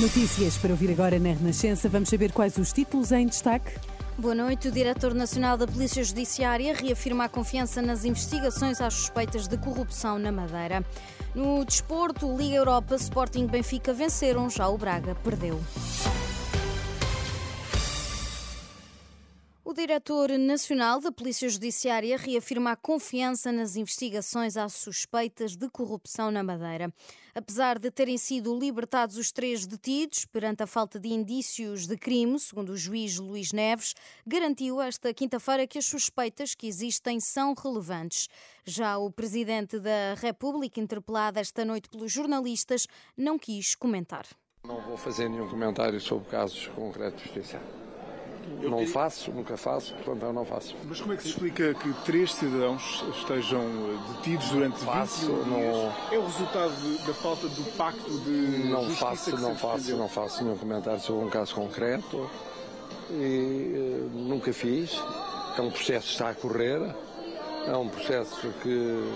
Notícias para ouvir agora na Renascença. Vamos saber quais os títulos em destaque. Boa noite. O diretor nacional da Polícia Judiciária reafirma a confiança nas investigações às suspeitas de corrupção na Madeira. No desporto, Liga Europa, Sporting Benfica venceram, já o Braga perdeu. Diretor nacional da Polícia Judiciária reafirma a confiança nas investigações às suspeitas de corrupção na Madeira. Apesar de terem sido libertados os três detidos perante a falta de indícios de crime, segundo o juiz Luís Neves, garantiu esta quinta-feira que as suspeitas que existem são relevantes. Já o presidente da República, interpelado esta noite pelos jornalistas, não quis comentar. Não vou fazer nenhum comentário sobre casos concretos de justiça. Não faço, nunca faço, portanto eu não faço. Mas como é que se explica que três cidadãos estejam detidos durante Faço, 21 não- dias? É o resultado de- da falta do pacto de Não faço, não faço, defendeu? não faço nenhum comentário sobre um caso concreto e eh, nunca fiz. É um processo que está a correr, é um processo que,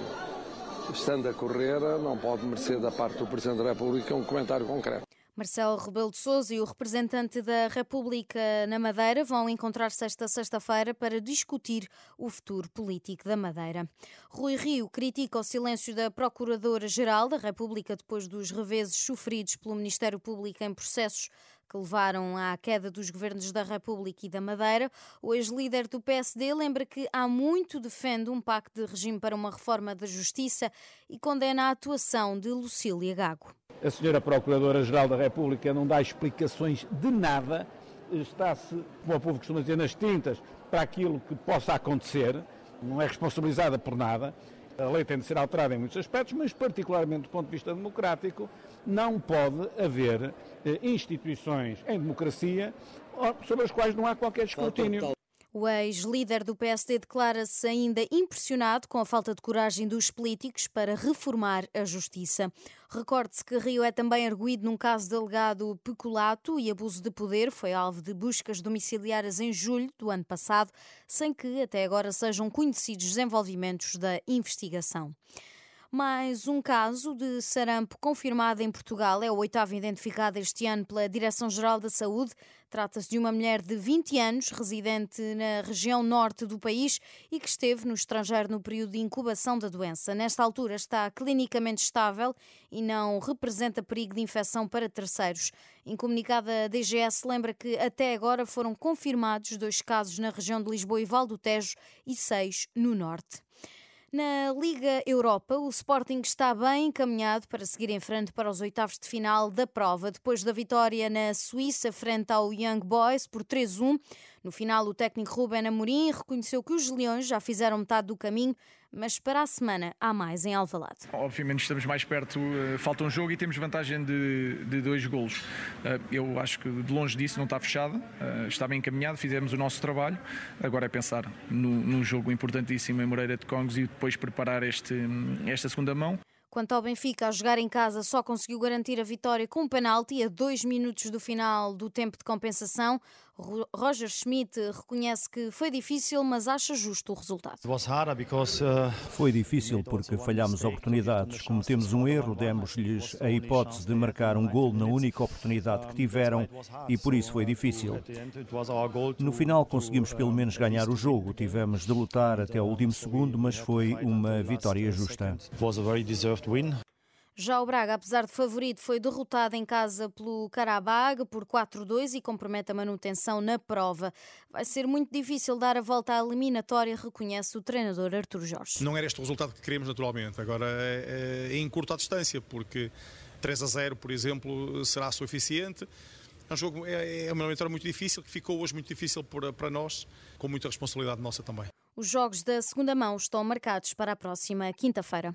estando a correr, não pode merecer da parte do Presidente da República um comentário concreto. Marcelo Rebelo de Sousa e o representante da República na Madeira vão encontrar-se esta sexta-feira para discutir o futuro político da Madeira. Rui Rio critica o silêncio da Procuradora-Geral da República depois dos reveses sofridos pelo Ministério Público em processos que levaram à queda dos governos da República e da Madeira. O ex-líder do PSD lembra que há muito defende um pacto de regime para uma reforma da justiça e condena a atuação de Lucília Gago. A senhora Procuradora-Geral da República não dá explicações de nada, está-se, como o povo costuma dizer, nas tintas para aquilo que possa acontecer, não é responsabilizada por nada. A lei tem de ser alterada em muitos aspectos, mas particularmente do ponto de vista democrático, não pode haver eh, instituições em democracia sobre as quais não há qualquer escrutínio. O ex-líder do PSD declara-se ainda impressionado com a falta de coragem dos políticos para reformar a justiça. Recorde-se que Rio é também arguído num caso de alegado peculato e abuso de poder. Foi alvo de buscas domiciliárias em julho do ano passado, sem que até agora sejam conhecidos desenvolvimentos da investigação. Mais um caso de sarampo confirmado em Portugal. É o oitavo identificado este ano pela Direção-Geral da Saúde. Trata-se de uma mulher de 20 anos, residente na região norte do país e que esteve no estrangeiro no período de incubação da doença. Nesta altura está clinicamente estável e não representa perigo de infecção para terceiros. Em comunicado, a DGS lembra que até agora foram confirmados dois casos na região de Lisboa e Val do Tejo e seis no norte. Na Liga Europa, o Sporting está bem encaminhado para seguir em frente para os oitavos de final da prova, depois da vitória na Suíça frente ao Young Boys por 3-1. No final, o técnico Ruben Amorim reconheceu que os Leões já fizeram metade do caminho, mas para a semana há mais em Alvalade. Obviamente estamos mais perto, eh, falta um jogo e temos vantagem de, de dois golos. Eh, Eu acho que de longe disso não está fechado, eh, está bem encaminhado, fizemos o nosso trabalho. Agora é pensar no, num jogo importantíssimo em Moreira de Congos e depois preparar este, esta segunda mão. Quanto ao Benfica, a jogar em casa só conseguiu garantir a vitória com um penalti a dois minutos do final do tempo de compensação. Ro- Roger Schmidt reconhece que foi difícil, mas acha justo o resultado. Foi difícil porque falhámos oportunidades. Cometemos um erro, demos-lhes a hipótese de marcar um gol na única oportunidade que tiveram e por isso foi difícil. No final conseguimos pelo menos ganhar o jogo. Tivemos de lutar até o último segundo, mas foi uma vitória justa. Já o Braga, apesar de favorito, foi derrotado em casa pelo Karabag por 4-2 e compromete a manutenção na prova. Vai ser muito difícil dar a volta à eliminatória, reconhece o treinador Artur Jorge. Não era este o resultado que queremos, naturalmente. Agora é, é em curta distância, porque 3 a 0, por exemplo, será suficiente. É um jogo, é, é uma eliminatória muito difícil, que ficou hoje muito difícil para, para nós, com muita responsabilidade nossa também. Os jogos da segunda mão estão marcados para a próxima quinta-feira.